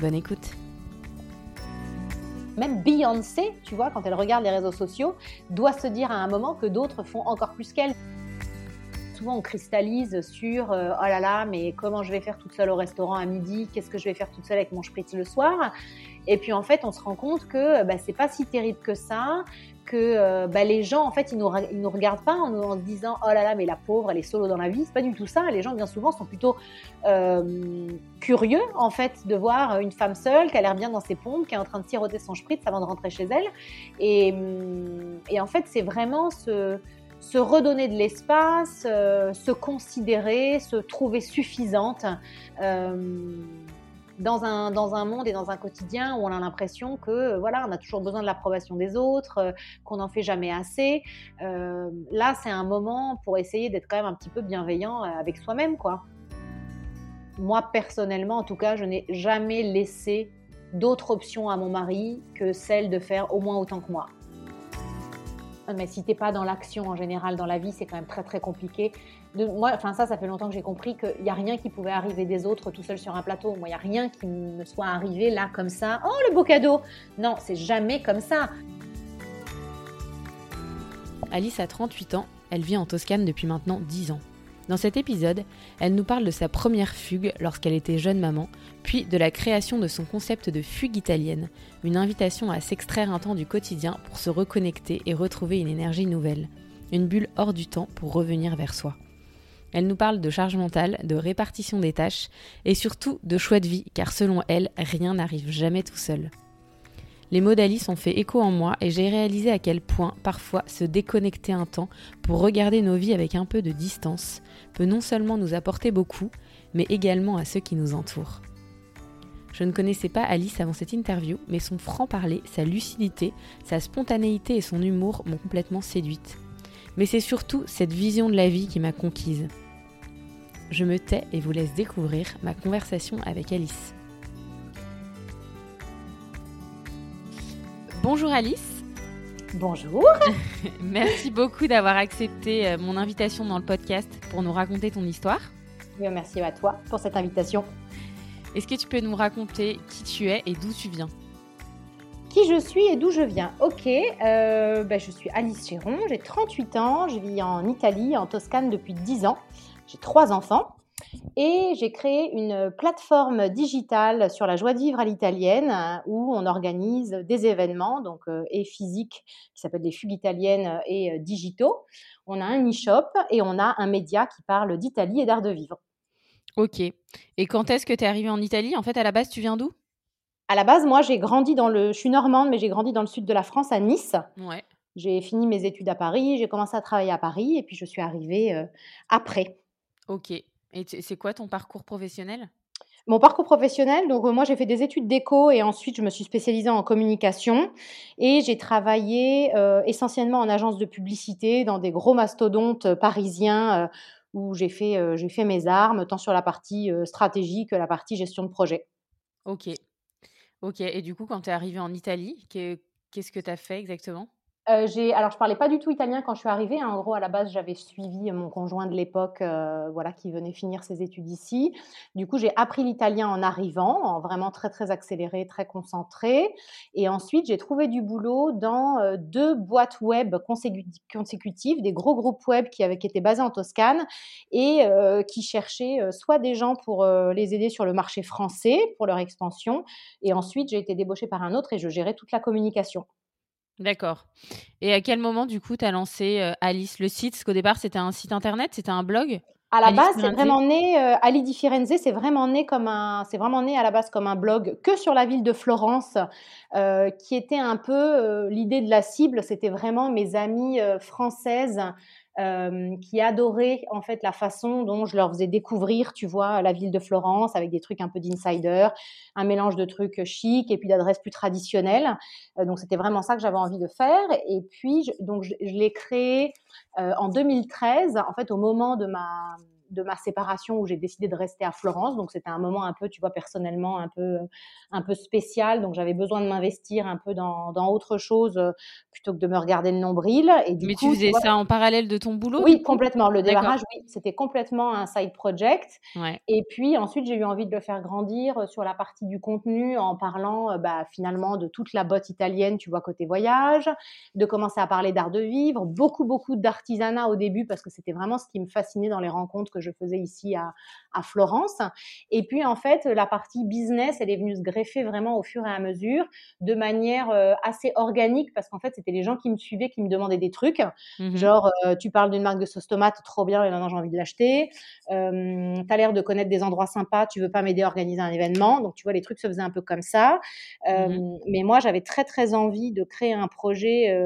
Bonne écoute. Même Beyoncé, tu vois, quand elle regarde les réseaux sociaux, doit se dire à un moment que d'autres font encore plus qu'elle. Souvent, on cristallise sur euh, oh là là, mais comment je vais faire toute seule au restaurant à midi? Qu'est-ce que je vais faire toute seule avec mon spritz le soir? Et puis en fait, on se rend compte que bah, c'est pas si terrible que ça, que euh, bah, les gens, en fait, ils nous, regardent pas en, se disant oh là là, mais la pauvre, elle est solo dans la vie. C'est pas du tout ça. Les gens, bien souvent, sont plutôt euh, curieux, en fait, de voir une femme seule qui a l'air bien dans ses pompes, qui est en train de siroter son spritz avant de rentrer chez elle. Et, en fait, c'est vraiment se redonner de l'espace, euh, se considérer, se trouver suffisante. Euh, dans un, dans un monde et dans un quotidien où on a l'impression que voilà, on a toujours besoin de l'approbation des autres, euh, qu'on n'en fait jamais assez. Euh, là, c'est un moment pour essayer d'être quand même un petit peu bienveillant euh, avec soi-même, quoi. Moi, personnellement, en tout cas, je n'ai jamais laissé d'autres options à mon mari que celle de faire au moins autant que moi. Mais si t'es pas dans l'action en général dans la vie, c'est quand même très très compliqué moi, enfin ça, ça fait longtemps que j'ai compris qu'il n'y a rien qui pouvait arriver des autres tout seul sur un plateau. Moi, il n'y a rien qui me soit arrivé là comme ça. Oh, le beau cadeau Non, c'est jamais comme ça. Alice a 38 ans, elle vit en Toscane depuis maintenant 10 ans. Dans cet épisode, elle nous parle de sa première fugue lorsqu'elle était jeune maman, puis de la création de son concept de fugue italienne, une invitation à s'extraire un temps du quotidien pour se reconnecter et retrouver une énergie nouvelle, une bulle hors du temps pour revenir vers soi. Elle nous parle de charge mentale, de répartition des tâches et surtout de choix de vie, car selon elle, rien n'arrive jamais tout seul. Les mots d'Alice ont fait écho en moi et j'ai réalisé à quel point parfois se déconnecter un temps pour regarder nos vies avec un peu de distance peut non seulement nous apporter beaucoup, mais également à ceux qui nous entourent. Je ne connaissais pas Alice avant cette interview, mais son franc-parler, sa lucidité, sa spontanéité et son humour m'ont complètement séduite mais c'est surtout cette vision de la vie qui m'a conquise. Je me tais et vous laisse découvrir ma conversation avec Alice. Bonjour Alice. Bonjour. merci beaucoup d'avoir accepté euh, mon invitation dans le podcast pour nous raconter ton histoire. Merci à toi pour cette invitation. Est-ce que tu peux nous raconter qui tu es et d'où tu viens? Qui je suis et d'où je viens? Ok, euh, ben, je suis Alice Chéron, j'ai 38 ans, je vis en Italie, en Toscane depuis 10 ans. J'ai trois enfants et j'ai créé une plateforme digitale sur la joie de vivre à l'italienne où on organise des événements donc euh, et physiques qui s'appellent des fugues italiennes et euh, digitaux. On a un e-shop et on a un média qui parle d'Italie et d'art de vivre. Ok. Et quand est-ce que tu es arrivée en Italie? En fait, à la base, tu viens d'où? À la base, moi, j'ai grandi dans le. Je suis normande, mais j'ai grandi dans le sud de la France, à Nice. Ouais. J'ai fini mes études à Paris, j'ai commencé à travailler à Paris, et puis je suis arrivée euh, après. Ok. Et c'est quoi ton parcours professionnel? Mon parcours professionnel, donc euh, moi j'ai fait des études d'éco et ensuite je me suis spécialisée en communication et j'ai travaillé euh, essentiellement en agence de publicité dans des gros mastodontes parisiens où j'ai fait, j'ai fait mes armes tant sur la partie stratégie que la partie gestion de projet. Ok. Ok, et du coup, quand tu es arrivée en Italie, qu'est-ce que tu as fait exactement? Euh, alors, je parlais pas du tout italien quand je suis arrivée. Hein. En gros, à la base, j'avais suivi mon conjoint de l'époque, euh, voilà, qui venait finir ses études ici. Du coup, j'ai appris l'italien en arrivant, en vraiment très très accéléré, très concentré. Et ensuite, j'ai trouvé du boulot dans euh, deux boîtes web consécutives, des gros groupes web qui avaient qui étaient basés en Toscane et qui cherchaient soit des gens pour les aider sur le marché français pour leur expansion. Et ensuite, j'ai été débauchée par un autre et je gérais toute la communication. D'accord. Et à quel moment, du coup, tu as lancé euh, Alice le site? Parce qu'au départ, c'était un site internet, c'était un blog À la base, c'est vraiment né, euh, Ali di Firenze, c'est vraiment né comme un, c'est vraiment né à la base comme un blog que sur la ville de Florence, euh, qui était un peu l'idée de la cible. C'était vraiment mes amies françaises euh, qui adoraient en fait la façon dont je leur faisais découvrir, tu vois, la ville de Florence avec des trucs un peu d'insider, un mélange de trucs chics et puis d'adresses plus traditionnelles. Euh, donc c'était vraiment ça que j'avais envie de faire. Et puis je, donc je, je l'ai créé euh, en 2013, en fait au moment de ma de ma séparation où j'ai décidé de rester à Florence. Donc c'était un moment un peu, tu vois, personnellement un peu, un peu spécial. Donc j'avais besoin de m'investir un peu dans, dans, autre chose euh, plutôt que de me regarder le nombril. Et du Mais tu faisais ça en parallèle de ton boulot Oui, complètement. Le démarrage, oui, c'était complètement un side project. Ouais. Et puis ensuite, j'ai eu envie de le faire grandir euh, sur la partie du contenu en parlant euh, bah, finalement de toute la botte italienne, tu vois, côté voyage, de commencer à parler d'art de vivre, beaucoup, beaucoup d'artisanat au début parce que c'était vraiment ce qui me fascinait dans les rencontres que je faisais ici à, à, Florence. Et puis, en fait, la partie business, elle est venue se greffer vraiment au fur et à mesure, de manière euh, assez organique, parce qu'en fait, c'était les gens qui me suivaient qui me demandaient des trucs. Mmh Genre, euh, tu parles d'une marque de sauce tomate, trop bien, et maintenant j'ai envie de l'acheter. Euh, tu as l'air de connaître des endroits sympas, tu veux pas m'aider à organiser un événement. Donc, tu vois, les trucs se faisaient un peu comme ça. Mmh mais moi, j'avais très, très envie de créer un projet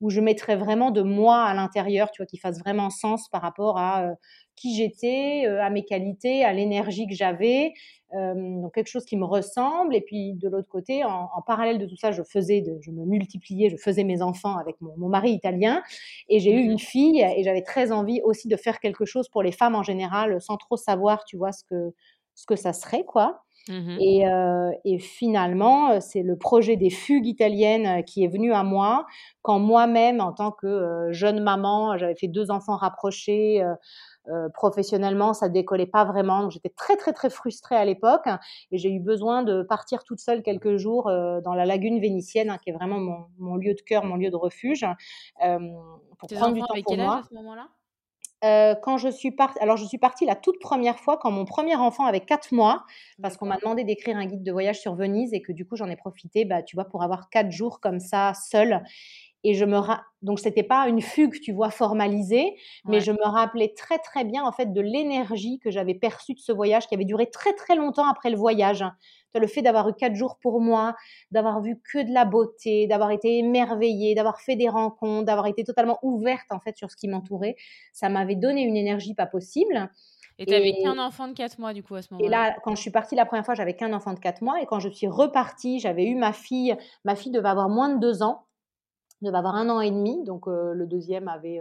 où je mettrais vraiment de moi à l'intérieur, tu vois, qui fasse vraiment sens par rapport à qui j'étais, euh, à mes qualités, à l'énergie que j'avais, euh, donc quelque chose qui me ressemble. Et puis de l'autre côté, en, parallèle de tout ça, je faisais, de, je me multipliais, je faisais mes enfants avec mon, mari italien, et j'ai eu mmh une fille, et j'avais très envie aussi de faire quelque chose pour les femmes en général, sans trop savoir, tu vois, ce que ce que ça serait, quoi. Mmh et, euh, et, finalement, c'est le projet des fugues italiennes qui est venu à moi quand moi-même, en tant que jeune maman, j'avais fait deux enfants rapprochés, euh, professionnellement, ça décollait pas vraiment. Donc j'étais très très très frustrée à l'époque et j'ai eu besoin de partir toute seule quelques jours euh, dans la lagune vénitienne, hein, qui est vraiment mon, mon, lieu de cœur, mon lieu de refuge, euh, pour prendre du temps pour moi. à ce moment-là? Euh, quand je suis partie, alors je suis partie la toute première fois quand mon premier enfant avait 4 mois, parce qu'on m'a demandé d'écrire un guide de voyage sur Venise et que du coup j'en ai profité, bah, tu vois, pour avoir 4 jours comme ça, seule. Et je me ra... donc c'était pas une fugue, tu vois, formalisée, mais je me rappelais très très bien en fait de l'énergie que j'avais perçue de ce voyage qui avait duré très très longtemps après le voyage. Le fait d'avoir eu quatre jours pour moi, d'avoir vu que de la beauté, d'avoir été émerveillée, d'avoir fait des rencontres, d'avoir été totalement ouverte en fait sur ce qui m'entourait, ça m'avait donné une énergie pas possible. Et tu n'avais qu'un enfant de 4 mois, du coup, à ce moment-là. Et là, quand je suis partie la première fois, j'avais qu'un enfant de 4 mois. Et quand je suis repartie, j'avais eu ma fille. Ma fille devait avoir moins de 2 ans devait avoir un an et demi, donc le deuxième avait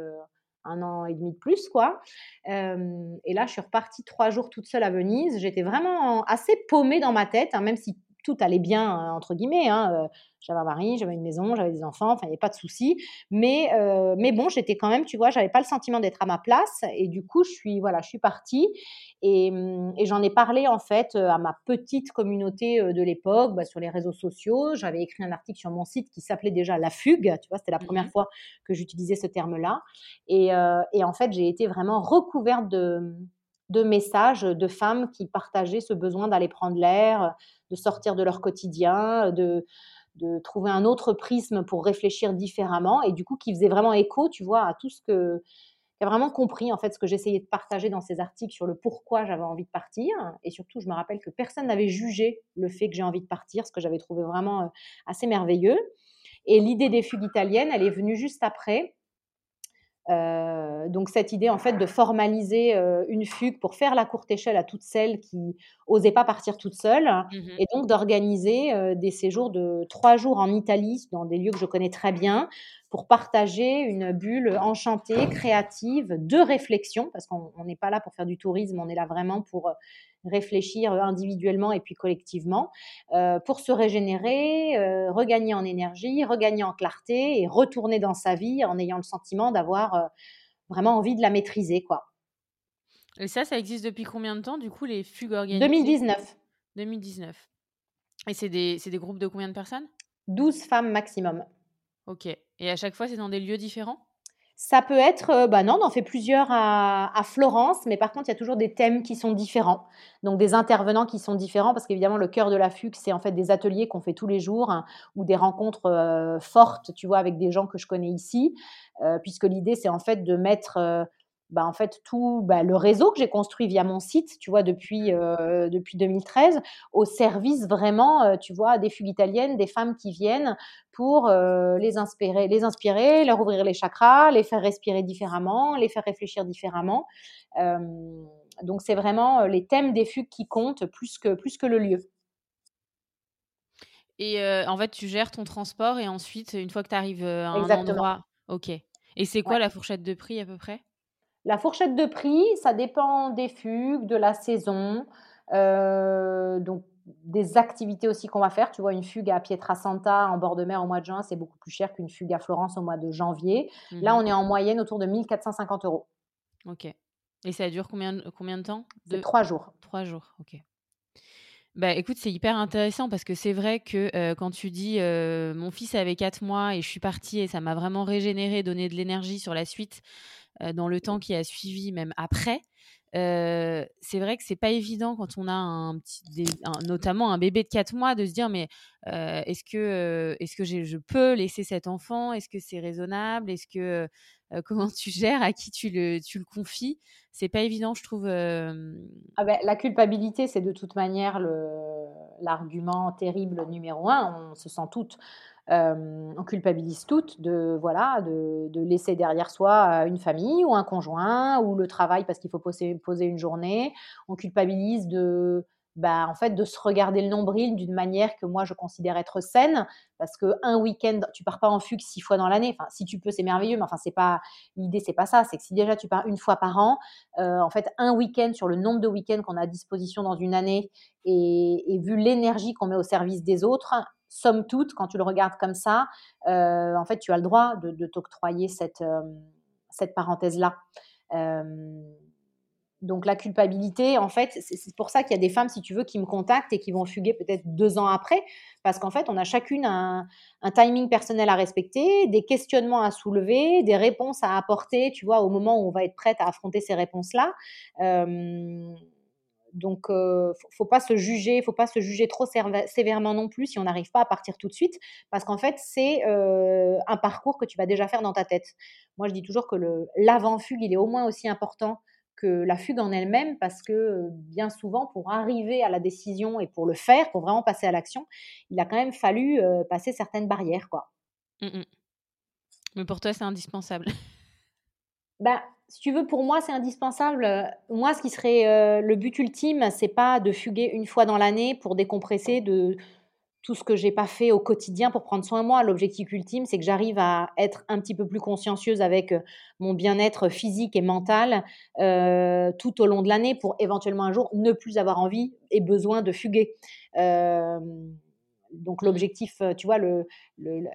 un an et demi de plus, quoi. et là, je suis repartie trois jours toute seule à Venise. J'étais vraiment assez paumée dans ma tête, hein, même si tout allait bien, entre guillemets. Hein, j'avais un mari, j'avais une maison, j'avais des enfants, enfin, il n'y avait pas de souci. Mais, euh, mais bon, j'étais quand même, tu vois, j'avais pas le sentiment d'être à ma place. Et du coup, je suis, voilà, je suis partie. Et, et j'en ai parlé, en fait, euh, à ma petite communauté euh, de l'époque, bah, sur les réseaux sociaux. J'avais écrit un article sur mon site qui s'appelait déjà La Fugue. Tu vois, c'était la première mmh fois que j'utilisais ce terme-là. Et, et en fait, j'ai été vraiment recouverte de de messages de femmes qui partageaient ce besoin d'aller prendre l'air, de sortir de leur quotidien, de, de trouver un autre prisme pour réfléchir différemment et du coup qui faisait vraiment écho, tu vois, à tout ce que qui a vraiment compris en fait ce que j'essayais de partager dans ces articles sur le pourquoi j'avais envie de partir et surtout je me rappelle que personne n'avait jugé le fait que j'ai envie de partir, ce que j'avais trouvé vraiment euh, assez merveilleux. Et l'idée des fugues italiennes, elle est venue juste après euh, donc cette idée en fait de formaliser euh, une fugue pour faire la courte échelle à toutes celles qui osaient pas partir toutes seules mmh et donc d'organiser euh, des séjours de trois jours en Italie dans des lieux que je connais très bien pour partager une bulle enchantée, créative, de réflexion parce qu'on n'est pas là pour faire du tourisme, on est là vraiment pour réfléchir individuellement et puis collectivement, euh, pour se régénérer, euh, regagner en énergie, regagner en clarté et retourner dans sa vie en ayant le sentiment d'avoir euh, vraiment envie de la maîtriser. quoi. Et ça, ça existe depuis combien de temps, du coup, les fugues organisées 2019. 2019. Et c'est des, des groupes de combien de personnes? 12 femmes maximum. Ok. Et à chaque fois, c'est dans des lieux différents? Ça peut être, euh, bah non, on en fait plusieurs à, Florence, mais par contre, il y a toujours des thèmes qui sont différents. Donc, des intervenants qui sont différents, parce qu'évidemment, le cœur de la FUC, c'est en fait des ateliers qu'on fait tous les jours hein, ou des rencontres euh, fortes, tu vois, avec des gens que je connais ici, euh, puisque l'idée, c'est en fait de mettre bah, en fait, tout bah, le réseau que j'ai construit via mon site, tu vois, depuis, euh, depuis 2013, au service vraiment, euh, tu vois, des fugues italiennes, des femmes qui viennent pour euh, les, inspirer, les inspirer, leur ouvrir les chakras, les faire respirer différemment, les faire réfléchir différemment. donc, c'est vraiment les thèmes des fugues qui comptent plus que, plus que le lieu. Et en fait, tu gères ton transport et ensuite, une fois que tu arrives à un endroit. Ok. Et c'est quoi la fourchette de prix à peu près? La fourchette de prix, ça dépend des fugues, de la saison, euh, donc des activités aussi qu'on va faire. Tu vois, une fugue à Pietrasanta en bord de mer au mois de juin, c'est beaucoup plus cher qu'une fugue à Florence au mois de janvier. Là, mhm. on est en moyenne autour de 1450 euros. Ok. Et ça dure combien, combien de temps de... Trois jours. Trois jours, ok. Bah écoute, c'est hyper intéressant parce que c'est vrai que euh, quand tu dis euh, mon fils avait quatre mois et je suis partie et ça m'a vraiment régénéré, donné de l'énergie sur la suite, dans le temps qui a suivi, même après. Euh, c'est vrai que c'est pas évident quand on a un petit, notamment un bébé de 4 mois, de se dire mais euh, est-ce que, est-ce que je peux laisser cet enfant? Est-ce que c'est raisonnable? Est-ce que comment tu gères? À qui tu le, tu le confies? C'est pas évident, je trouve. Ah ben, la culpabilité, c'est de toute manière le, l'argument terrible numéro un. On se sent toutes euh, on culpabilise toutes de voilà de, laisser derrière soi une famille ou un conjoint ou le travail parce qu'il faut poser, poser une journée. On culpabilise de bah, en fait, de se regarder le nombril d'une manière que moi je considère être saine, parce que un week-end, tu pars pas en fugue six fois dans l'année. Enfin, si tu peux, c'est merveilleux, mais enfin, c'est pas l'idée, c'est pas ça. C'est que si déjà tu pars une fois par an, euh, en fait, un week-end sur le nombre de week-ends qu'on a à disposition dans une année, et vu l'énergie qu'on met au service des autres, somme toute, quand tu le regardes comme ça, euh, en fait, tu as le droit de, t'octroyer cette, euh, cette parenthèse-là. Euh, donc la culpabilité, en fait, c'est pour ça qu'il y a des femmes, si tu veux, qui me contactent et qui vont fuguer peut-être deux ans après, parce qu'en fait, on a chacune un, timing personnel à respecter, des questionnements à soulever, des réponses à apporter, tu vois, au moment où on va être prête à affronter ces réponses-là. Donc, euh, faut pas se juger, faut pas se juger trop sévèrement non plus si on n'arrive pas à partir tout de suite, parce qu'en fait, c'est euh, un parcours que tu vas déjà faire dans ta tête. Moi, je dis toujours que l'avant-fugue, il est au moins aussi important que la fugue en elle-même, parce que euh, bien souvent, pour arriver à la décision et pour le faire, pour vraiment passer à l'action, il a quand même fallu euh, passer certaines barrières, quoi. Mmh Mais pour toi, c'est indispensable. Ben, si tu veux, pour moi, c'est indispensable. Moi, ce qui serait euh, le but ultime, c'est pas de fuguer une fois dans l'année pour décompresser de tout ce que j'ai pas fait au quotidien pour prendre soin de moi. L'objectif ultime, c'est que j'arrive à être un petit peu plus consciencieuse avec euh, mon bien-être physique et mental euh, tout au long de l'année pour éventuellement un jour ne plus avoir envie et besoin de fuguer. donc l'objectif, tu vois, le,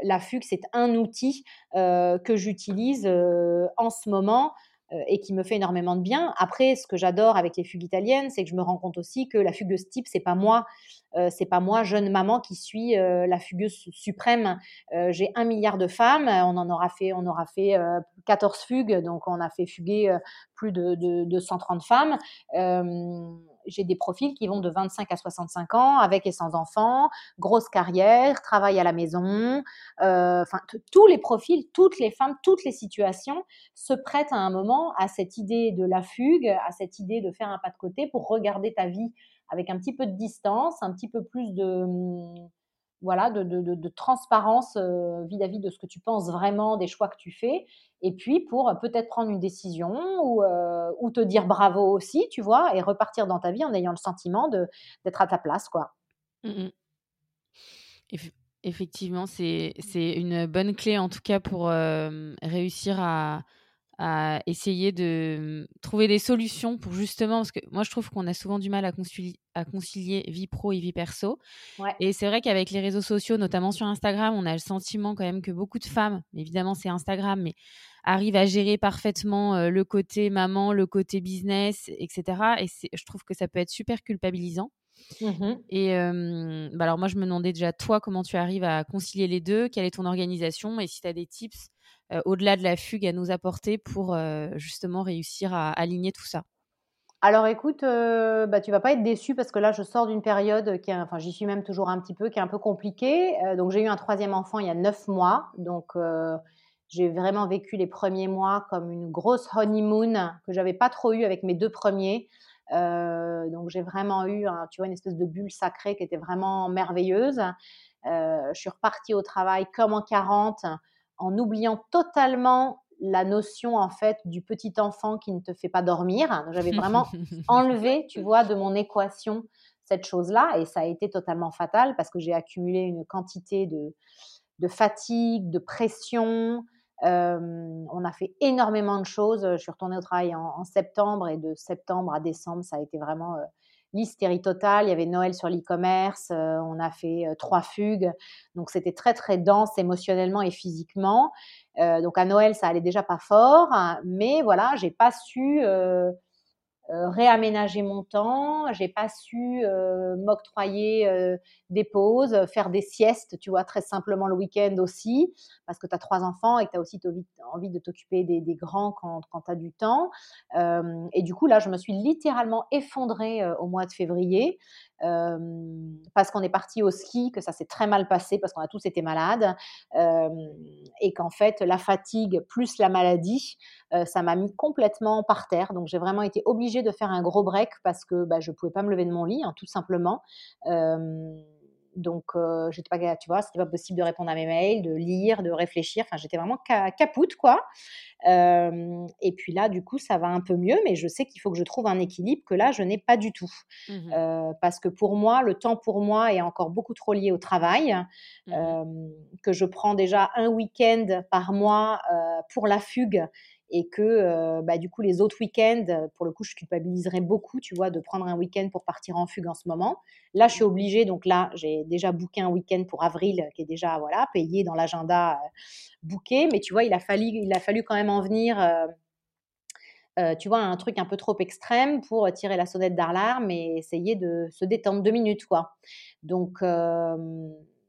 la fugue, c'est un outil que j'utilise en ce moment euh, et qui me fait énormément de bien. Après, ce que j'adore avec les fugues italiennes, c'est que je me rends compte aussi que la fugueuse type, c'est pas moi, euh, c'est pas moi, jeune maman, qui suis euh, la fugueuse suprême. J'ai un milliard de femmes, on en aura fait, on aura fait 14 fugues, donc on a fait fuguer plus de, de, de 130 femmes j'ai des profils qui vont de 25 à 65 ans, avec et sans enfants, grosse carrière, travail à la maison. Euh, enfin, tous les profils, toutes les femmes, toutes les situations se prêtent à un moment à cette idée de la fugue, à cette idée de faire un pas de côté pour regarder ta vie avec un petit peu de distance, un petit peu plus de voilà, de, transparence euh, vis-à-vis de ce que tu penses vraiment, des choix que tu fais, et puis pour peut-être prendre une décision ou, euh, ou, te dire bravo aussi, tu vois, et repartir dans ta vie en ayant le sentiment d'être à ta place, quoi. Mmh effectivement, c'est une bonne clé en tout cas pour euh, réussir à, à essayer de trouver des solutions pour justement, parce que moi je trouve qu'on a souvent du mal à concilier, à concilier vie pro et vie perso. Et c'est vrai qu'avec les réseaux sociaux, notamment sur Instagram, on a le sentiment quand même que beaucoup de femmes, évidemment c'est Instagram, mais arrivent à gérer parfaitement euh, le côté maman, le côté business, etc. Et je trouve que ça peut être super culpabilisant. Mmh et bah alors moi je me demandais déjà toi comment tu arrives à concilier les deux, quelle est ton organisation? Et si tu as des tips au-delà de la fugue à nous apporter pour euh, justement réussir à aligner tout ça? Alors écoute, euh, bah, tu vas pas être déçu parce que là, je sors d'une période qui, enfin, j'y suis même toujours un petit peu, qui est un peu compliquée. donc j'ai eu un troisième enfant il y a neuf mois, donc j'ai vraiment vécu les premiers mois comme une grosse honeymoon que j'avais pas trop eu avec mes deux premiers. Euh, donc j'ai vraiment eu, tu vois, une espèce de bulle sacrée qui était vraiment merveilleuse. Euh, je suis repartie au travail comme en 40, en oubliant totalement la notion en fait du petit enfant qui ne te fait pas dormir. J'avais vraiment enlevé, tu vois, de mon équation cette chose-là et ça a été totalement fatal parce que j'ai accumulé une quantité de, de fatigue, de pression, on a fait énormément de choses. Je suis retournée au travail en, septembre et de septembre à décembre, ça a été vraiment l'hystérie totale. Il y avait Noël sur l'e-commerce. on a fait trois fugues. Donc, c'était très, très dense émotionnellement et physiquement. donc, à Noël, ça allait déjà pas fort. Hein, mais voilà, j'ai pas su euh, réaménager mon temps, j'ai pas su euh, m'octroyer euh, des pauses, faire des siestes, tu vois, très simplement le week-end aussi, parce que tu as trois enfants et que tu as aussi envie de t'occuper des, grands quand, quand tu as du temps. et du coup, là, je me suis littéralement effondrée au mois de février parce qu'on est parti au ski, que ça s'est très mal passé, parce qu'on a tous été malades, et qu'en fait, la fatigue plus la maladie, ça m'a mis complètement par terre. Donc, j'ai vraiment été obligée de faire un gros break parce que bah, je ne pouvais pas me lever de mon lit, hein, tout simplement. Donc, euh, j'étais pas, tu vois, c'était pas possible de répondre à mes mails, de lire, de réfléchir. Enfin, j'étais vraiment capoute, quoi. et puis là, du coup, ça va un peu mieux, mais je sais qu'il faut que je trouve un équilibre que là, je n'ai pas du tout. Mmh parce que pour moi, le temps pour moi est encore beaucoup trop lié au travail, mmh que je prends déjà un week-end par mois pour la fugue et que euh, bah, du coup les autres week-ends, pour le coup, je culpabiliserais beaucoup, tu vois, de prendre un week-end pour partir en fugue en ce moment. Là, je suis obligée, donc là, j'ai déjà booké un week-end pour avril qui est déjà voilà payé dans l'agenda euh, booké, mais tu vois, il a fallu, il a fallu quand même en venir. Euh, tu vois, un truc un peu trop extrême pour tirer la sonnette d'alarme et essayer de se détendre deux minutes, quoi. Donc,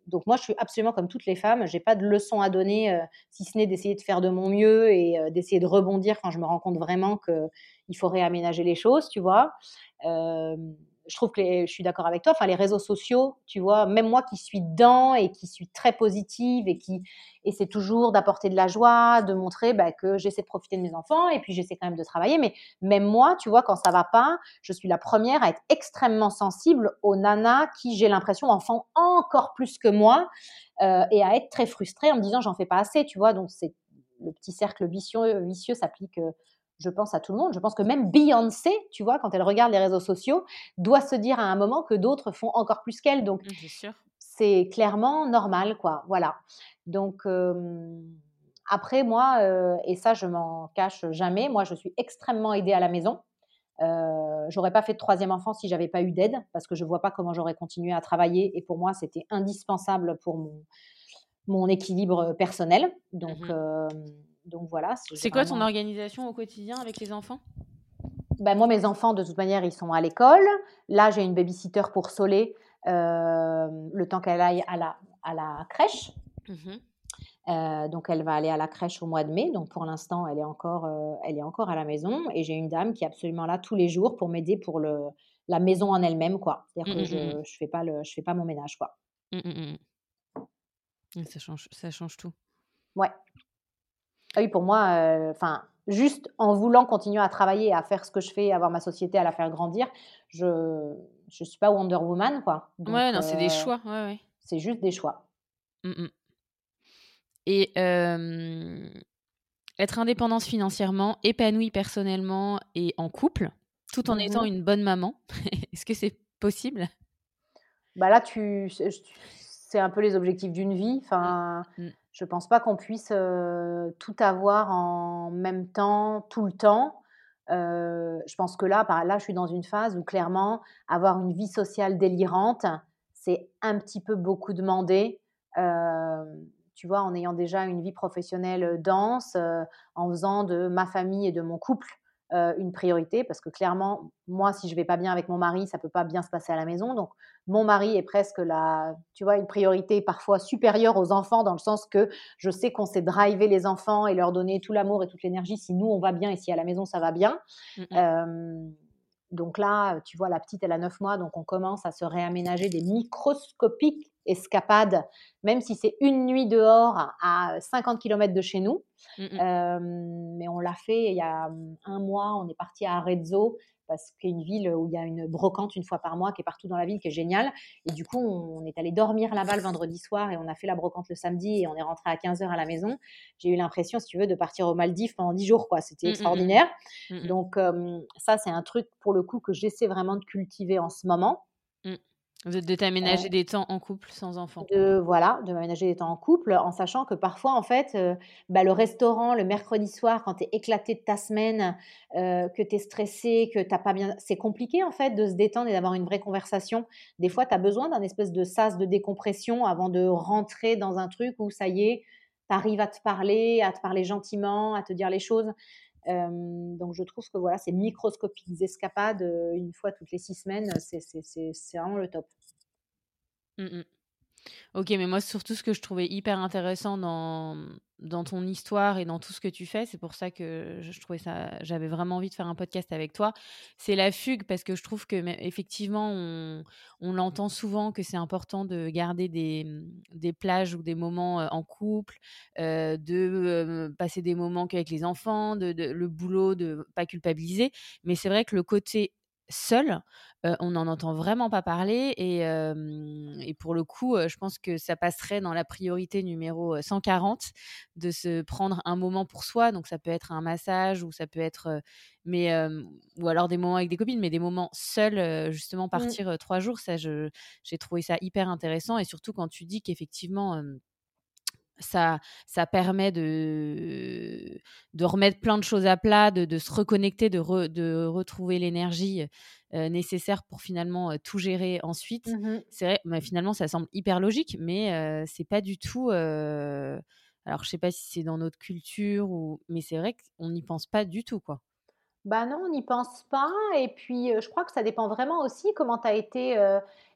donc moi, je suis absolument comme toutes les femmes. J'ai pas de leçon à donner, euh, si ce n'est d'essayer de faire de mon mieux et euh, d'essayer de rebondir quand je me rends compte vraiment qu'il faut réaménager les choses, tu vois. Je trouve que je suis d'accord avec toi. Enfin, les réseaux sociaux, tu vois, même moi qui suis dedans et qui suis très positive et qui essaie toujours d'apporter de la joie, de montrer bah, que j'essaie de profiter de mes enfants et puis j'essaie quand même de travailler. Mais même moi, tu vois, quand ça va pas, je suis la première à être extrêmement sensible aux nanas qui, j'ai l'impression, en font encore plus que moi euh, et à être très frustrée en me disant j'en fais pas assez, tu vois. Donc c'est le petit cercle vicieux, vicieux s'applique euh, je pense à tout le monde. Je pense que même Beyoncé, tu vois, quand elle regarde les réseaux sociaux, doit se dire à un moment que d'autres font encore plus qu'elle. Donc, mmh, c'est clairement normal, quoi. Voilà. Donc, après, moi, et ça, je m'en cache jamais, moi, je suis extrêmement aidée à la maison. Euh, j'aurais pas fait de troisième enfant si j'avais pas eu d'aide, parce que je vois pas comment j'aurais continué à travailler. Et pour moi, c'était indispensable pour mon, mon équilibre personnel. Donc, mmh donc voilà. C'est quoi ton organisation au quotidien avec les enfants? Ben, Moi, mes enfants, de toute manière, ils sont à l'école. Là, j'ai une babysitter pour Solé euh, le temps qu'elle aille à la, à la crèche. Mmh euh, donc, elle va aller à la crèche au mois de mai. Donc, pour l'instant, elle, est encore, euh, elle est encore à la maison. Et j'ai une dame qui est absolument là tous les jours pour m'aider pour le, la maison en elle-même. quoi. C'est-à-dire que je ne mmh, fais, pas fais pas mon ménage. quoi. Ça, change, ça change tout. Ouais. Ah oui, pour moi, euh, enfin, juste en voulant continuer à travailler, à faire ce que je fais, avoir ma société, à la faire grandir, je ne suis pas Wonder Woman, quoi. ouais, non, c'est des euh, choix. Ouais, ouais. C'est juste des choix. Mmh Et être indépendante financièrement, épanouie personnellement et en couple, tout en étant mmh une bonne maman, est-ce que c'est possible? Bah là, tu, c'est un peu les objectifs d'une vie. Enfin, mmh. Je ne pense pas qu'on puisse tout avoir en même temps, tout le temps. je pense que là, là, je suis dans une phase où clairement, avoir une vie sociale délirante, c'est un petit peu beaucoup demandé. tu vois, en ayant déjà une vie professionnelle dense, en faisant de ma famille et de mon couple euh, une priorité parce que clairement, moi, si je vais pas bien avec mon mari, ça peut pas bien se passer à la maison. Donc, mon mari est presque la, tu vois, une priorité parfois supérieure aux enfants dans le sens que je sais qu'on sait driver les enfants et leur donner tout l'amour et toute l'énergie si nous on va bien et si à la maison ça va bien. Euh, donc là, tu vois, la petite, elle a 9 mois, donc on commence à se réaménager des microscopiques escapade, même si c'est une nuit dehors à 50 km de chez nous. Mmh mais on l'a fait il y a un mois, on est parti à Arezzo parce qu'il y a une ville où il y a une brocante une fois par mois qui est partout dans la ville, qui est géniale. Et du coup, on est allé dormir là-bas le vendredi soir et on a fait la brocante le samedi et on est rentré à 15h à la maison. J'ai eu l'impression, si tu veux, de partir aux Maldives pendant 10 jours, quoi. C'était mmh, mmh, mmh. extraordinaire. Donc, ça, c'est un truc, pour le coup, que j'essaie vraiment de cultiver en ce moment. De, t'aménager des temps en couple sans enfant. De, voilà, de m'aménager des temps en couple, en sachant que parfois, en fait, euh, bah, le restaurant, le mercredi soir, quand tu es éclaté de ta semaine, euh, que tu es stressé, que tu pas bien. C'est compliqué, en fait, de se détendre et d'avoir une vraie conversation. Des fois, tu as besoin d'un espèce de sas de décompression avant de rentrer dans un truc où ça y est, tu arrives à te parler, à te parler gentiment, à te dire les choses. Euh, donc je trouve que voilà, ces microscopiques escapades, une fois toutes les six semaines, c'est vraiment le top. Mmh OK, mais moi, surtout ce que je trouvais hyper intéressant dans, dans ton histoire et dans tout ce que tu fais, c'est pour ça que je trouvais ça, j'avais vraiment envie de faire un podcast avec toi. C'est la fugue parce que je trouve que effectivement, on, on l'entend souvent que c'est important de garder des, des plages ou des moments en couple, de passer des moments qu'avec les enfants, de, le boulot, de pas culpabiliser. Mais c'est vrai que le côté seul, on n'en entend vraiment pas parler et, et pour le coup, je pense que ça passerait dans la priorité numéro 140 de se prendre un moment pour soi. Donc ça peut être un massage ou ça peut être, mais ou alors des moments avec des copines, mais des moments seuls, justement mmh. partir trois jours. Ça, j'ai trouvé ça hyper intéressant et surtout quand tu dis qu'effectivement ça, ça permet de, de remettre plein de choses à plat, de, de se reconnecter, de, de retrouver l'énergie nécessaire pour finalement tout gérer ensuite. Mmh c'est vrai, bah, finalement, ça semble hyper logique, mais c'est pas du tout. alors, je sais pas si c'est dans notre culture, ou... mais c'est vrai qu'on n'y pense pas du tout, quoi. Bah non, on n'y pense pas. Et puis, je crois que ça dépend vraiment aussi comment tu as été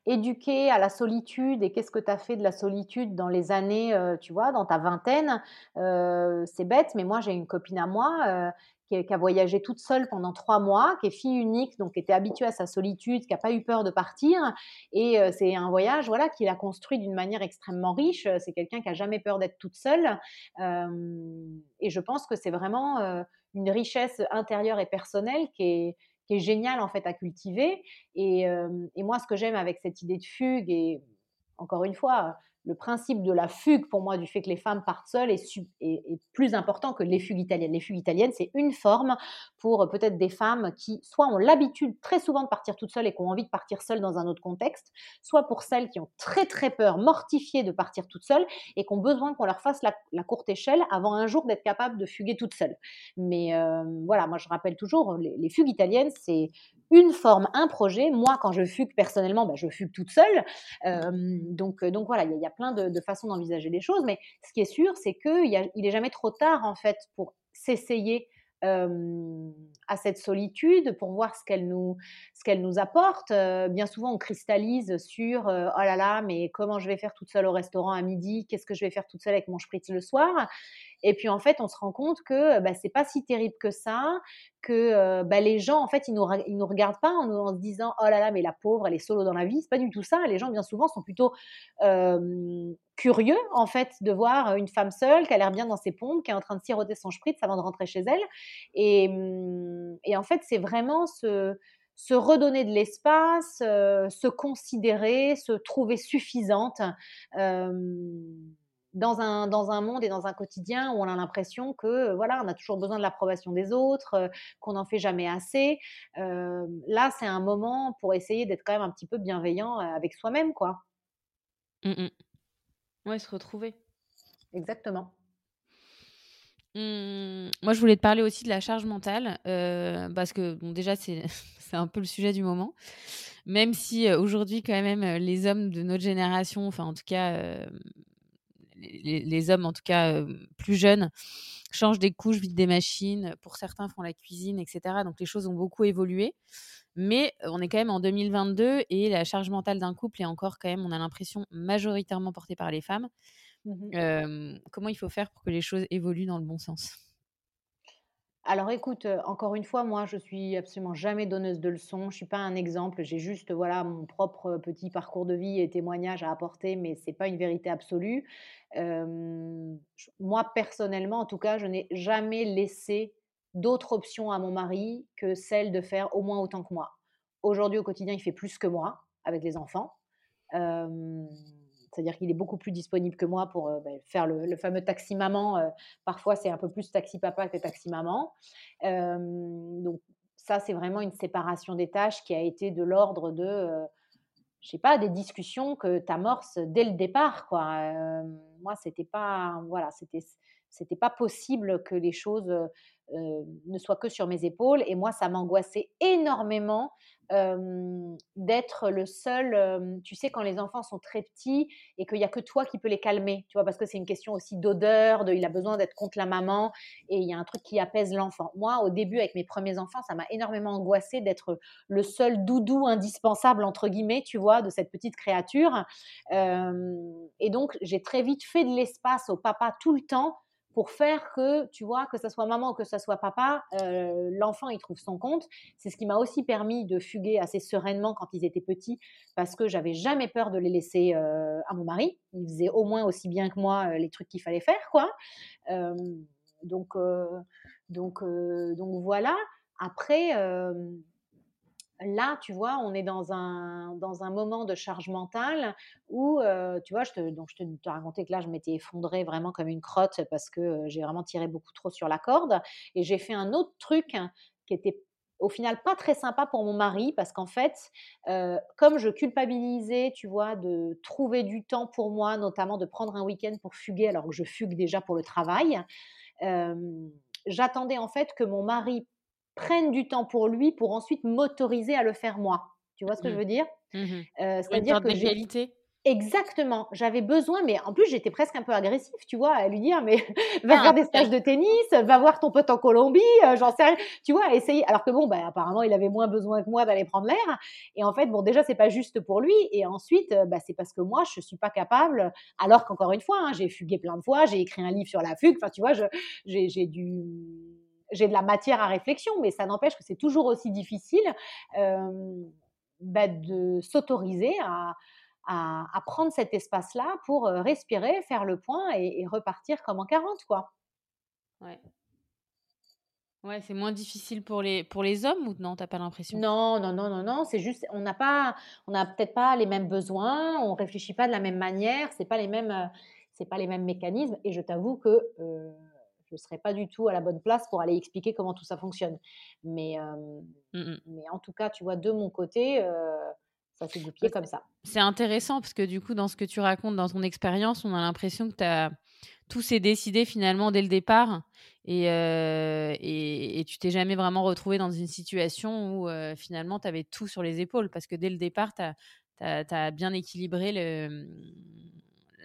éduqué à la solitude et qu'est-ce que tu as fait de la solitude dans les années, tu vois, dans ta vingtaine. c'est bête, mais moi, j'ai une copine à moi qui, a voyagé toute seule pendant trois mois, qui est fille unique, donc qui était habituée à sa solitude, qui n'a pas eu peur de partir. Et c'est un voyage voilà, qu'il a construit d'une manière extrêmement riche. C'est quelqu'un qui n'a jamais peur d'être toute seule. et je pense que c'est vraiment une richesse intérieure et personnelle qui est, qui est géniale en fait à cultiver. Et, et moi, ce que j'aime avec cette idée de fugue, et encore une fois, le principe de la fugue, pour moi, du fait que les femmes partent seules est, plus important que les fugues italiennes. Les fugues italiennes, c'est une forme pour euh, peut-être des femmes qui, soit ont l'habitude très souvent de partir toutes seules et qui ont envie de partir seules dans un autre contexte, soit pour celles qui ont très très peur, mortifiées de partir toutes seules et qui ont besoin qu'on leur fasse la, courte échelle avant un jour d'être capable de fuguer toutes seules. Mais euh, voilà, moi je rappelle toujours, les, fugues italiennes, c'est une forme, un projet. Moi, quand je fugue personnellement, ben, je fugue toute seule. donc, donc voilà, il y, a plein de, façons d'envisager les choses. Mais ce qui est sûr, c'est qu'il n'est jamais trop tard en fait pour s'essayer à cette solitude pour voir ce qu'elle nous, ce qu'elle nous apporte. bien souvent, on cristallise sur oh là là, mais comment je vais faire toute seule au restaurant à midi? Qu'est-ce que je vais faire toute seule avec mon spritz le soir? Et puis en fait, on se rend compte que bah, c'est pas si terrible que ça, que bah, les gens en fait ils nous, nous regardent pas en, en, se disant oh là là, mais la pauvre, elle est solo dans la vie. C'est pas du tout ça. Les gens bien souvent sont plutôt curieux en fait de voir une femme seule qui a l'air bien dans ses pompes, qui est en train de siroter son spritz avant de rentrer chez elle. Et, en fait, c'est vraiment se, se redonner de l'espace, se considérer, se trouver suffisante. Dans un, dans un monde et dans un quotidien où on a l'impression que voilà, on a toujours besoin de l'approbation des autres, qu'on n'en fait jamais assez. là, c'est un moment pour essayer d'être quand même un petit peu bienveillant avec soi-même, quoi. Mmh Ouais, se retrouver. Exactement. Mmh, moi, je voulais te parler aussi de la charge mentale, euh, parce que bon, déjà, c'est un peu le sujet du moment. Même si euh, aujourd'hui, quand même, euh, les hommes de notre génération, enfin, en tout cas, les, les, hommes, en tout cas, plus jeunes, changent des couches, vident des machines. Pour certains, font la cuisine, etc. Donc, les choses ont beaucoup évolué. Mais on est quand même en 2022 et la charge mentale d'un couple est encore quand même, on a l'impression, majoritairement portée par les femmes. Mmh comment il faut faire pour que les choses évoluent dans le bon sens? Alors écoute, heu, encore une fois, moi, je suis absolument jamais donneuse de leçons. Je suis pas un exemple. J'ai juste, voilà, mon propre petit parcours de vie et témoignages à apporter, mais c'est pas une vérité absolue. J moi, personnellement, en tout cas, je n'ai jamais laissé d'autres options à mon mari que celle de faire au moins autant que moi. Aujourd'hui, au quotidien, il fait plus que moi avec les enfants. Hem, c'est-à-dire qu'il est beaucoup plus disponible que moi pour, heu, beh, faire le fameux taxi maman, heu, parfois c'est un peu plus taxi papa que taxi maman. Donc ça, c'est vraiment une séparation des tâches qui a été de l'ordre de, heu, je sais pas, des discussions que tu amorces dès le départ, quoi. Moi, c'était pas voilà, c'était c'était pas possible que les choses, ne soient que sur mes épaules et moi, ça m'angoissait énormément, d'être le seul, tu sais, quand les enfants sont très petits et qu'il y a que toi qui peux les calmer, tu vois? Parce que c'est une question aussi d'odeur, de il a besoin d'être contre la maman et il y a un truc qui apaise l'enfant. Moi, au début, avec mes premiers enfants, ça m'a énormément angoissée d'être le seul «doudou indispensable» entre guillemets, tu vois, de cette petite créature. Et donc j'ai très vite fait de l'espace au papa tout le temps pour faire que, tu vois, que ça soit maman ou que ça soit papa, heu, l'enfant, il trouve son compte. C'est ce qui m'a aussi permis de fuguer assez sereinement quand ils étaient petits, parce que j'avais jamais peur de les laisser, heu, à mon mari. Il faisait au moins aussi bien que moi, heu, les trucs qu'il fallait faire, quoi. Donc donc donc voilà. Après, Là, tu vois, on est dans un dans un moment de charge mentale où, heu, tu vois, je te donc je te racontais que là, je m'étais effondrée vraiment comme une crotte parce que, heu, j'ai vraiment tiré beaucoup trop sur la corde et j'ai fait un autre truc qui était au final pas très sympa pour mon mari parce qu'en fait, heu, comme je culpabilisais, tu vois, de trouver du temps pour moi, notamment de prendre un week-end pour fuguer alors que je fugue déjà pour le travail, j'attendais en fait que mon mari prenne du temps pour lui pour ensuite m'autoriser à le faire moi. Tu vois ce que je Mmh. veux dire? Mmh Une c'est-à-dire que j'ai exactement, j'avais besoin mais en plus j'étais presque un peu agressive, tu vois? À lui dire: «Mais va Ah faire des stages de tennis, va voir ton pote en Colombie», heu, j'en sais rien. Tu vois? Essayer alors que bon, bah, apparemment il avait moins besoin que moi d'aller prendre l'air et en fait, bon déjà c'est pas juste pour lui et ensuite, heu, bah, c'est parce que moi je suis pas capable alors qu'encore une fois, hein, j'ai fugué plein de fois, j'ai écrit un livre sur la fugue, enfin tu vois? J'ai j'ai du j'ai de la matière à réflexion, mais ça n'empêche que c'est toujours aussi difficile, hem, bah, de s'autoriser à à à prendre cet espace-là pour, heu, respirer, faire le point et et repartir comme en 40 quoi. Ouais. Ouais, c'est moins difficile pour les pour les hommes ou non, tu as pas l'impression? Non, non, non, non, non, c'est juste on n'a pas on n'a peut-être pas les mêmes besoins, on réfléchit pas de la même manière, c'est pas les mêmes, heu, c'est pas les mêmes mécanismes et je t'avoue que, je serais pas du tout à la bonne place pour aller expliquer comment tout ça fonctionne. Mais, Mmh mh. mais en tout cas, tu vois, de mon côté, ça s'est goupillé comme ça. c'est intéressant parce que du coup, dans ce que tu racontes, dans ton expérience, on a l'impression que tu tout s'est décidé finalement dès le départ et et et tu t'es jamais vraiment retrouvé dans une situation où, finalement tu avais tout sur les épaules parce que dès le départ, tu as bien équilibré le, mmh,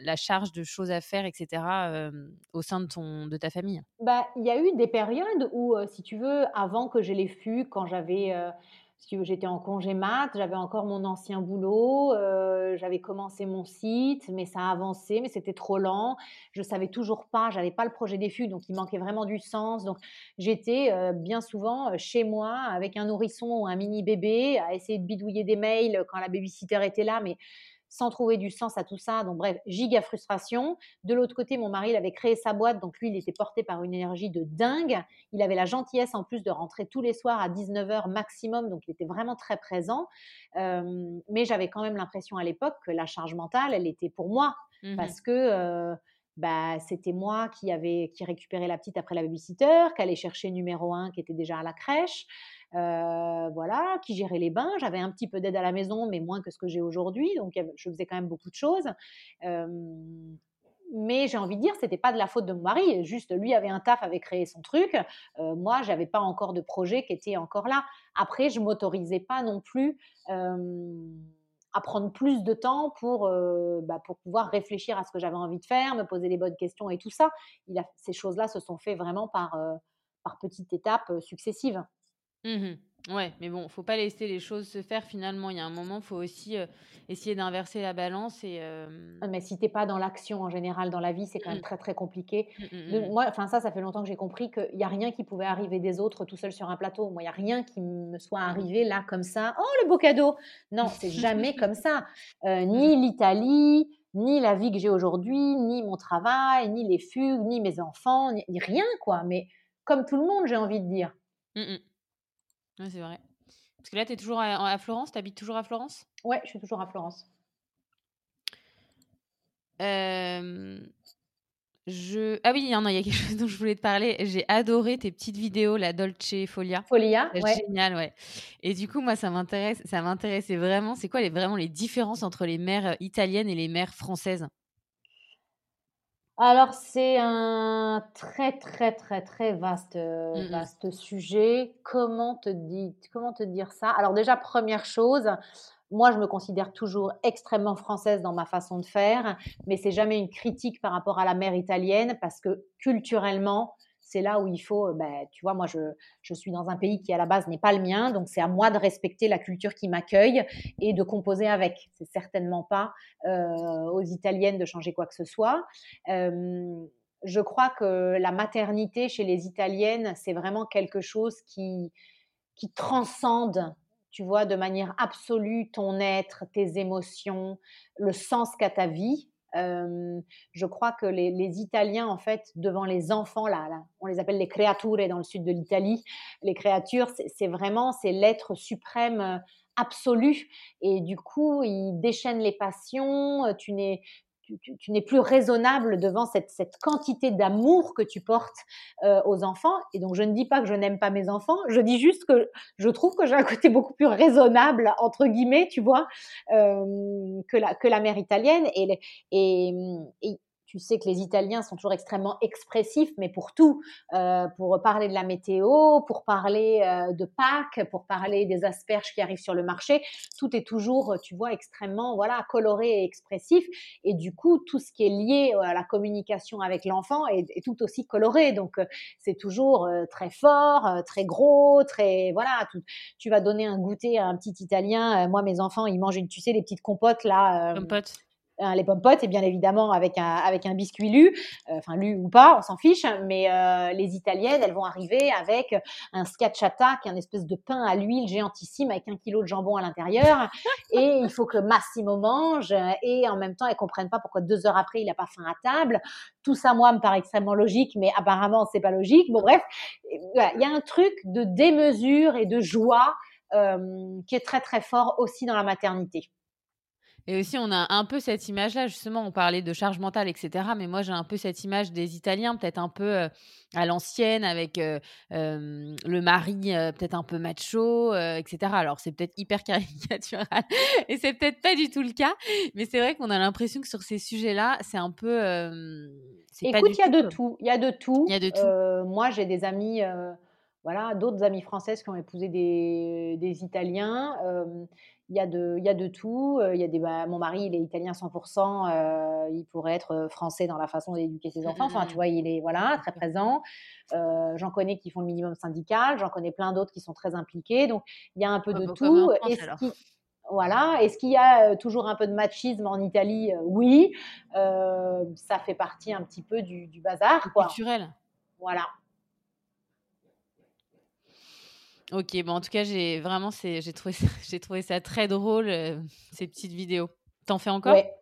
la charge de choses à faire et cetera, hem, au sein de ton de ta famille? Bah, il y a eu des périodes où, si tu veux, avant que j'ai les fugues, quand j'avais, si j'étais en congé mat, j'avais encore mon ancien boulot, j'avais commencé mon site, mais ça avançait, mais c'était trop lent. Je savais toujours pas, j'avais pas le projet des fugues, donc il manquait vraiment du sens. Donc j'étais, bien souvent, chez moi avec un nourrisson ou un mini bébé à essayer de bidouiller des mails quand la baby-sitter était là, mais sans trouver du sens à tout ça. Donc bref, giga frustration. De l'autre côté, mon mari, il avait créé sa boîte, donc lui, il était porté par une énergie de dingue. Il avait la gentillesse en plus de rentrer tous les soirs à 19h maximum, donc il était vraiment très présent. Euh, mais j'avais quand même l'impression à l'époque que la charge mentale, elle était pour moi, Mmh parce que euh, bah, c'était moi qui avait qui récupérait la petite après la babysitter, qui allait chercher numéro un qui était déjà à la crèche, euh, voilà, qui gérait les bains. J'avais un petit peu d'aide à la maison, mais moins que ce que j'ai aujourd'hui, donc je faisais quand même beaucoup de choses. Euh, mais j'ai envie de dire, c'était pas de la faute de mon mari. Juste, lui avait un taf, avait créé son truc. Euh, moi, j'avais pas encore de projet qui était encore là. Après, je m'autorisais pas non plus euh, à prendre plus de temps pour, bah, pour pouvoir réfléchir à ce que j'avais envie de faire, me poser les bonnes questions et tout ça. Ces choses-là se sont fait vraiment par, par petites étapes successives. Mmh Ouais, mais bon, faut pas laisser les choses se faire finalement. Il y a un moment, faut aussi euh, essayer d'inverser la balance et. euh, Ah, Mais si t'es pas dans l'action en général dans la vie, c'est quand même Mm. très très compliqué. mm, mm, De- mm. moi, enfin ça, ça fait longtemps que j'ai compris qu'il n'y a rien qui pouvait arriver des autres tout seul sur un plateau. Moi, il n'y a rien qui me soit arrivé là comme ça. Oh, le beau cadeau Non, c'est jamais comme ça. Euh, ni l'Italie, ni la vie que j'ai aujourd'hui, ni mon travail, ni les fugues, ni mes enfants, ni, ni rien quoi. Mais comme tout le monde, j'ai envie de dire. Ouais, c'est vrai. Parce que là, tu es toujours à, à Florence, tu habites toujours à Florence? Ouais, je suis toujours à Florence. Euh, je... Ah oui, il y en a, il y a quelque chose dont je voulais te parler. J'ai adoré tes petites vidéos, la Dolce Folia. Folia, C'est ouais. Génial, ouais. Et du coup, moi, ça m'intéresse, ça m'intéressait vraiment. C'est quoi les, vraiment les différences entre les mères euh, italiennes et les mères françaises? Alors, c'est un très, très, très, très vaste, euh, Mm, mm. vaste sujet. Comment te, comment te dire ça? Alors, déjà, première chose, moi, je me considère toujours extrêmement française dans ma façon de faire, mais c'est jamais une critique par rapport à la mère italienne parce que culturellement, c'est là où il faut, ben, tu vois, moi, je, je suis dans un pays qui, à la base, n'est pas le mien, donc c'est à moi de respecter la culture qui m'accueille et de composer avec. C'est certainement pas euh, aux Italiennes de changer quoi que ce soit. Je crois que la maternité chez les Italiennes, c'est vraiment quelque chose qui, qui transcende, tu vois, de manière absolue ton être, tes émotions, le sens qu'a ta vie. Euh, je crois que les, Italiens, en fait, devant les enfants, là, on les appelle les creature dans le sud de l'Italie. Les créatures, c'est c'est vraiment, c'est l'être suprême euh, absolu. Et du coup, ils déchaînent les passions. euh, Tu n'es tu, n'es plus raisonnable devant cette, cette quantité d'amour que tu portes euh, aux enfants. Et donc, je ne dis pas que je n'aime pas mes enfants, je dis juste que je trouve que j'ai un côté beaucoup plus raisonnable, entre guillemets, tu vois, euh, que, la, que la mère italienne. Et, et tu sais que les Italiens sont toujours extrêmement expressifs, mais pour tout, euh, pour parler de la météo, pour parler euh, de Pâques, pour parler des asperges qui arrivent sur le marché, tout est toujours, tu vois, extrêmement voilà coloré et expressif. Et du coup, tout ce qui est lié à la communication avec l'enfant est, tout aussi coloré. Donc, euh, c'est toujours euh, très fort, euh, très gros, très voilà. Tout, tu vas donner un goûter à un petit Italien. Euh, moi, mes enfants, ils mangent, une, tu sais, les petites compotes là. euh, Euh, les pommes potes et bien évidemment avec un, avec un biscuit lu, euh, enfin lu ou pas, on s'en fiche, mais euh, les italiennes, elles vont arriver avec un schiacciata qui est un espèce de pain à l'huile géantissime avec un kilo de jambon à l'intérieur et il faut que Massimo mange et en même temps elles comprennent pas pourquoi deux heures après il a pas faim à table. Tout ça moi me paraît extrêmement logique, mais apparemment c'est pas logique. Bon bref, voilà, il y a un truc de démesure et de joie euh, qui est très très fort aussi dans la maternité. Et aussi, on a un peu cette image-là, justement, on parlait de charge mentale, etc. Mais moi, j'ai un peu cette image des Italiens, peut-être un peu euh, à l'ancienne, avec euh, euh, le mari peut-être un peu macho, etc. Alors, c'est peut-être hyper caricatural, et c'est peut-être pas du tout le cas. Mais c'est vrai qu'on a l'impression que sur ces sujets-là, c'est un peu... Écoute, il y a de tout. Il y a de tout. Il y a de tout. Moi, j'ai des amis, voilà, d'autres amies françaises qui ont épousé des, des Italiens. Euh, il y a de, il y a de tout. Euh, Il y a des, bah, mon mari, il est italien 100%. euh, il pourrait être euh, français dans la façon d'éduquer ses enfants. Enfin, tu vois, il est voilà très présent. Euh, j'en connais qui font le minimum syndical. J'en connais plein d'autres qui sont très impliqués. Donc, il y a un peu de tout. France, Est-ce alors. qu'il- voilà. Est-ce qu'il y a toujours un peu de machisme en Italie Oui. Euh, ça fait partie un petit peu du, du bazar, quoi. culturel. Voilà. Ok, bon, en tout cas, j'ai vraiment, j'ai trouvé, ça, trouvé ça très drôle, euh, ces petites vidéos. T'en fais encore? Ouais.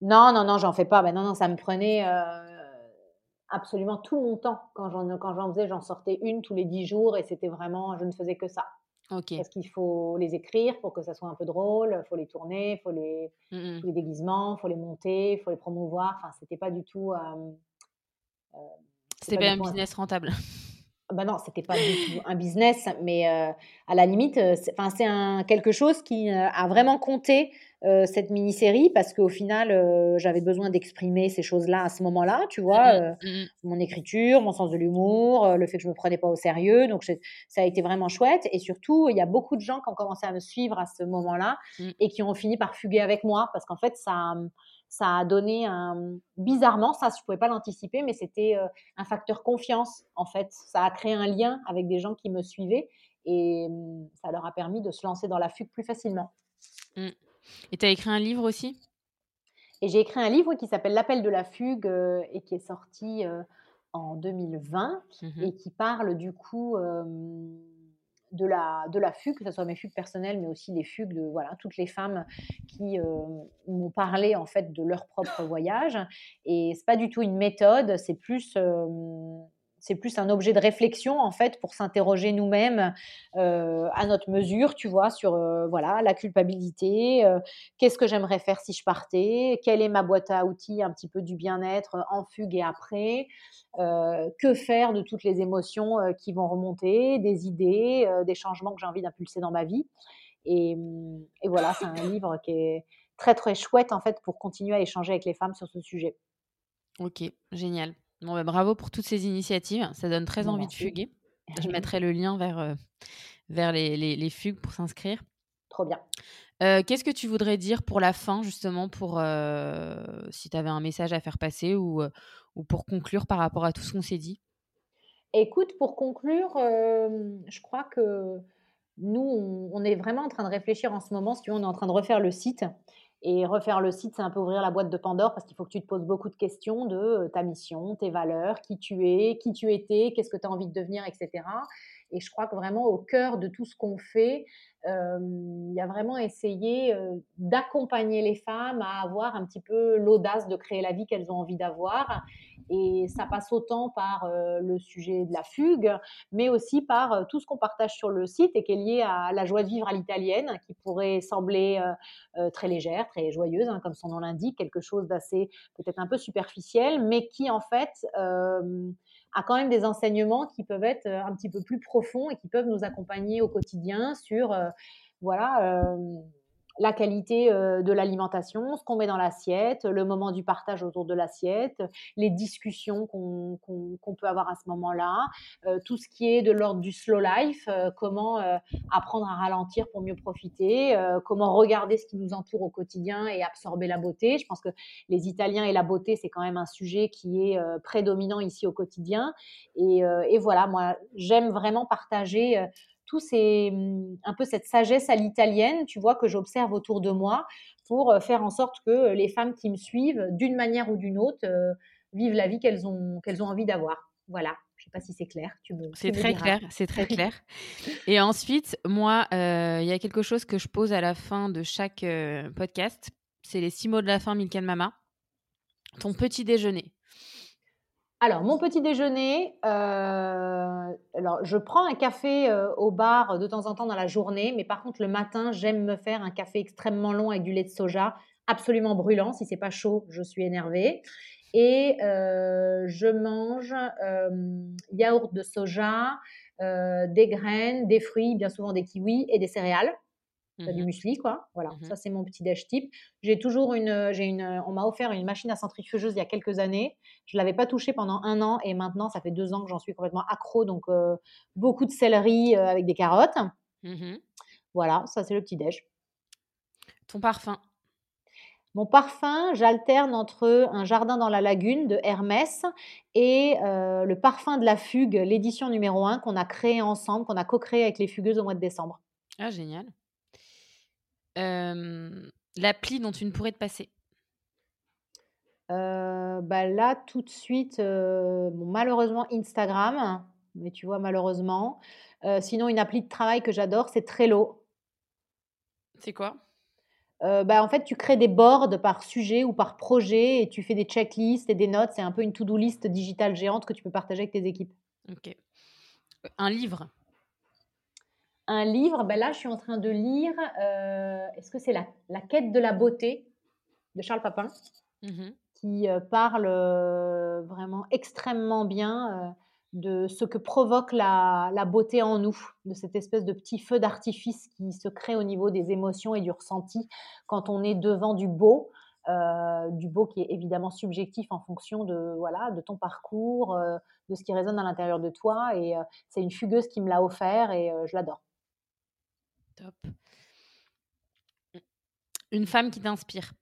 Non, non, non, j'en fais pas. Ben non, non, ça me prenait euh, absolument tout mon temps. Quand j'en, faisais, j'en sortais une tous les dix jours et c'était vraiment, je ne faisais que ça. Ok. Parce qu'il faut les écrire pour que ça soit un peu drôle, il faut les tourner, il faut les, Mm, mm. tous les déguisements, il faut les monter, il faut les promouvoir. Enfin, c'était pas du tout. euh, C'était pas pas un- business rentable. Bah non, c'était pas du tout un business, mais euh, à la limite, euh, c'est, un, quelque chose qui euh, a vraiment compté euh, cette mini-série parce qu'au final, euh, j'avais besoin d'exprimer ces choses-là à ce moment-là, tu vois, euh, Mm, mm. mon écriture, mon sens de l'humour, le fait que je me prenais pas au sérieux, donc ça a été vraiment chouette. Et surtout, il y a beaucoup de gens qui ont commencé à me suivre à ce moment-là Mm. et qui ont fini par fuguer avec moi parce qu'en fait, ça, ça a donné un bizarrement, ça je pouvais pas l'anticiper, mais c'était euh, un facteur confiance en fait. Ça a créé un lien avec des gens qui me suivaient Et mmh, ça leur a permis de se lancer dans la fugue plus facilement. Mmh. Et tu as écrit un livre aussi? Et j'ai écrit un livre qui s'appelle L'appel de la fugue et qui est sorti en 2020 mmh et qui parle du coup de la, de la fugue, que ce soit mes fugues personnelles, mais aussi les fugues de voilà, toutes les femmes qui m'ont parlé en fait de leur propre voyage. Et c'est pas du tout une méthode, c'est plus c'est plus un objet de réflexion en fait pour s'interroger nous-mêmes euh, à notre mesure, tu vois, sur euh, voilà la culpabilité, euh, qu'est-ce que j'aimerais faire si je partais, quelle est ma boîte à outils un petit peu du bien-être en fugue et après, que faire de toutes les émotions qui vont remonter, des idées, des changements que j'ai envie d'impulser dans ma vie. Et, et voilà, c'est un livre qui est très très chouette en fait pour continuer à échanger avec les femmes sur ce sujet. Ok, génial. Bon, bah, bravo pour toutes ces initiatives. Ça donne très envie de fuguer. Je mettrai le lien vers, euh, vers les, les, fugues pour s'inscrire. Trop bien. Euh, qu'est-ce que tu voudrais dire pour la fin, justement, pour euh, si tu avais un message à faire passer ou, ou pour conclure par rapport à tout ce qu'on s'est dit? Écoute, pour conclure, je crois que nous, on, on, est vraiment en train de réfléchir en ce moment. Si tu veux, on est en train de refaire le site. Et refaire le site, c'est un peu ouvrir la boîte de Pandore parce qu'il faut que tu te poses beaucoup de questions de euh, ta mission, tes valeurs, qui tu es, qui tu étais, qu'est-ce que tu as envie de devenir, etc. Et je crois que vraiment au cœur de tout ce qu'on fait, il y a vraiment essayé d'accompagner les femmes à avoir un petit peu l'audace de créer la vie qu'elles ont envie d'avoir. Et ça passe autant par le sujet de la fugue, mais aussi par tout ce qu'on partage sur le site et qui est lié à la joie de vivre à l'italienne, qui pourrait sembler très légère, très joyeuse, hein, comme son nom l'indique, quelque chose d'assez peut-être un peu superficiel, mais qui en fait a quand même des enseignements qui peuvent être un petit peu plus profonds et qui peuvent nous accompagner au quotidien sur voilà la qualité euh, de l'alimentation, ce qu'on met dans l'assiette, le moment du partage autour de l'assiette, les discussions qu'on peut avoir à ce moment-là, euh, tout ce qui est de l'ordre du slow life, euh, comment apprendre à ralentir pour mieux profiter, comment regarder ce qui nous entoure au quotidien et absorber la beauté. Je pense que les Italiens et la beauté, c'est quand même un sujet qui est prédominant ici au quotidien. Et, et voilà, moi, j'aime vraiment partager tout c'est un peu cette sagesse à l'italienne, tu vois, que j'observe autour de moi pour faire en sorte que les femmes qui me suivent, d'une manière ou d'une autre, euh, vivent la vie qu'elles ont, qu'elles ont envie d'avoir. Voilà. Je ne sais pas si c'est clair. c'est très clair, c'est très clair. Et ensuite, moi, euh, il y a quelque chose que je pose à la fin de chaque podcast. C'est les six mots de la fin, Milkan Mama. Ton petit déjeuner. Alors, mon petit déjeuner, euh, alors je prends un café euh, au bar de temps en temps dans la journée, mais par contre le matin, j'aime me faire un café extrêmement long avec du lait de soja, absolument brûlant. Si c'est pas chaud, je suis énervée. Et euh, je mange yaourt de soja, des graines, des fruits, bien souvent des kiwis et des céréales du mmh muesli, quoi. Voilà, mmh ça c'est mon petit déj type. J'ai toujours une, j'ai une, on m'a offert une machine à centrifugeuse il y a quelques années. Je l'avais pas touchée pendant un an et maintenant ça fait deux ans que j'en suis complètement accro. Donc beaucoup de céleri avec des carottes. Mmh voilà, ça c'est le petit déj. Ton parfum? Mon parfum, j'alterne entre un jardin dans la lagune de Hermès et le parfum de la fugue, l'édition numéro 1 qu'on a créé ensemble, qu'on a co-créé avec les fugueuses au mois de décembre. Ah, génial l'appli dont tu ne pourrais te passer bah là, tout de suite, malheureusement Instagram, mais tu vois, malheureusement. sinon, une appli de travail que j'adore, c'est Trello. C'est quoi? Bah, en fait, tu crées des boards par sujet ou par projet et tu fais des checklists et des notes. C'est un peu une to-do list digitale géante que tu peux partager avec tes équipes. Ok. Un livre? Un livre, ben là, je suis en train de lire, euh, est-ce que c'est la, quête de la beauté de Charles Papin, mmh qui euh, parle euh, vraiment extrêmement bien de ce que provoque la, beauté en nous, de cette espèce de petit feu d'artifice qui se crée au niveau des émotions et du ressenti quand on est devant du beau. du beau qui est évidemment subjectif en fonction de voilà de ton parcours, de ce qui résonne à l'intérieur de toi. Et c'est une fugueuse qui me l'a offert et je l'adore. Une femme qui t'inspire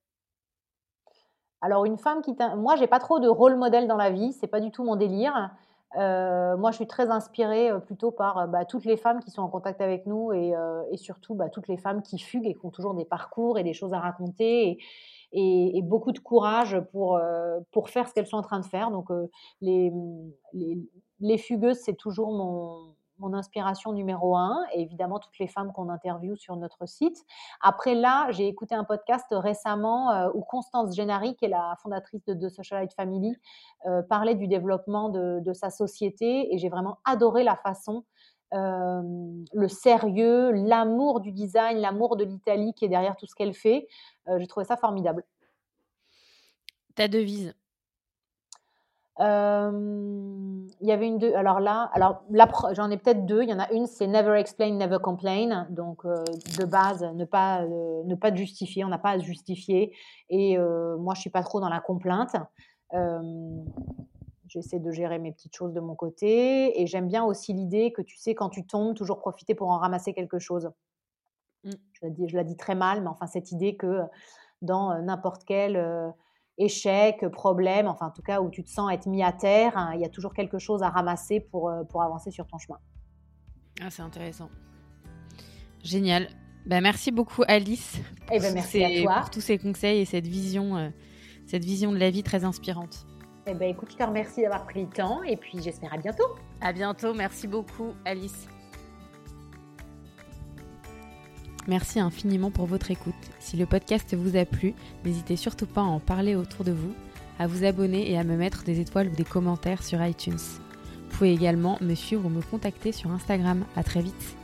Alors, une femme qui t'inspire. Moi, j'ai pas trop de rôle modèle dans la vie, c'est pas du tout mon délire. moi, je suis très inspirée plutôt par bah, toutes les femmes qui sont en contact avec nous et, surtout bah, toutes les femmes qui fuguent et qui ont toujours des parcours et des choses à raconter et, beaucoup de courage pour, faire ce qu'elles sont en train de faire. Donc, les fugueuses, c'est toujours mon, mon inspiration numéro un, et évidemment toutes les femmes qu'on interviewe sur notre site. Après là, j'ai écouté un podcast récemment euh, où Constance Gennari, qui est la fondatrice de The Socialite Family, euh, parlait du développement de, sa société, et j'ai vraiment adoré la façon, euh, le sérieux, l'amour du design, l'amour de l'Italie qui est derrière tout ce qu'elle fait. j'ai trouvé ça formidable. Ta devise il y avait une deux. Alors là, alors j'en ai peut-être deux. Il y en a une, c'est Never Explain, Never Complain. Donc de base, ne pas ne pas justifier. On n'a pas à justifier. Et moi, je suis pas trop dans la complainte. J'essaie de gérer mes petites choses de mon côté. Et j'aime bien aussi l'idée que tu sais, quand tu tombes, toujours profiter pour en ramasser quelque chose. Mmh. Je, la dis, je la dis très mal, mais enfin, cette idée que dans n'importe quel échec, problème, enfin en tout cas où tu te sens être mis à terre, hein, il y a toujours quelque chose à ramasser pour, euh, pour avancer sur ton chemin. Ah, c'est intéressant. Génial. Ben, merci beaucoup Alice. Et eh ben, merci à toi. Pour tous ces conseils et cette vision, euh, cette vision de la vie très inspirante. Eh ben, écoute, je te remercie d'avoir pris le temps et puis j'espère à bientôt. À bientôt. Merci beaucoup Alice. Merci infiniment pour votre écoute. Si le podcast vous a plu, n'hésitez surtout pas à en parler autour de vous, à vous abonner et à me mettre des étoiles ou des commentaires sur iTunes. Vous pouvez également me suivre ou me contacter sur Instagram. À très vite.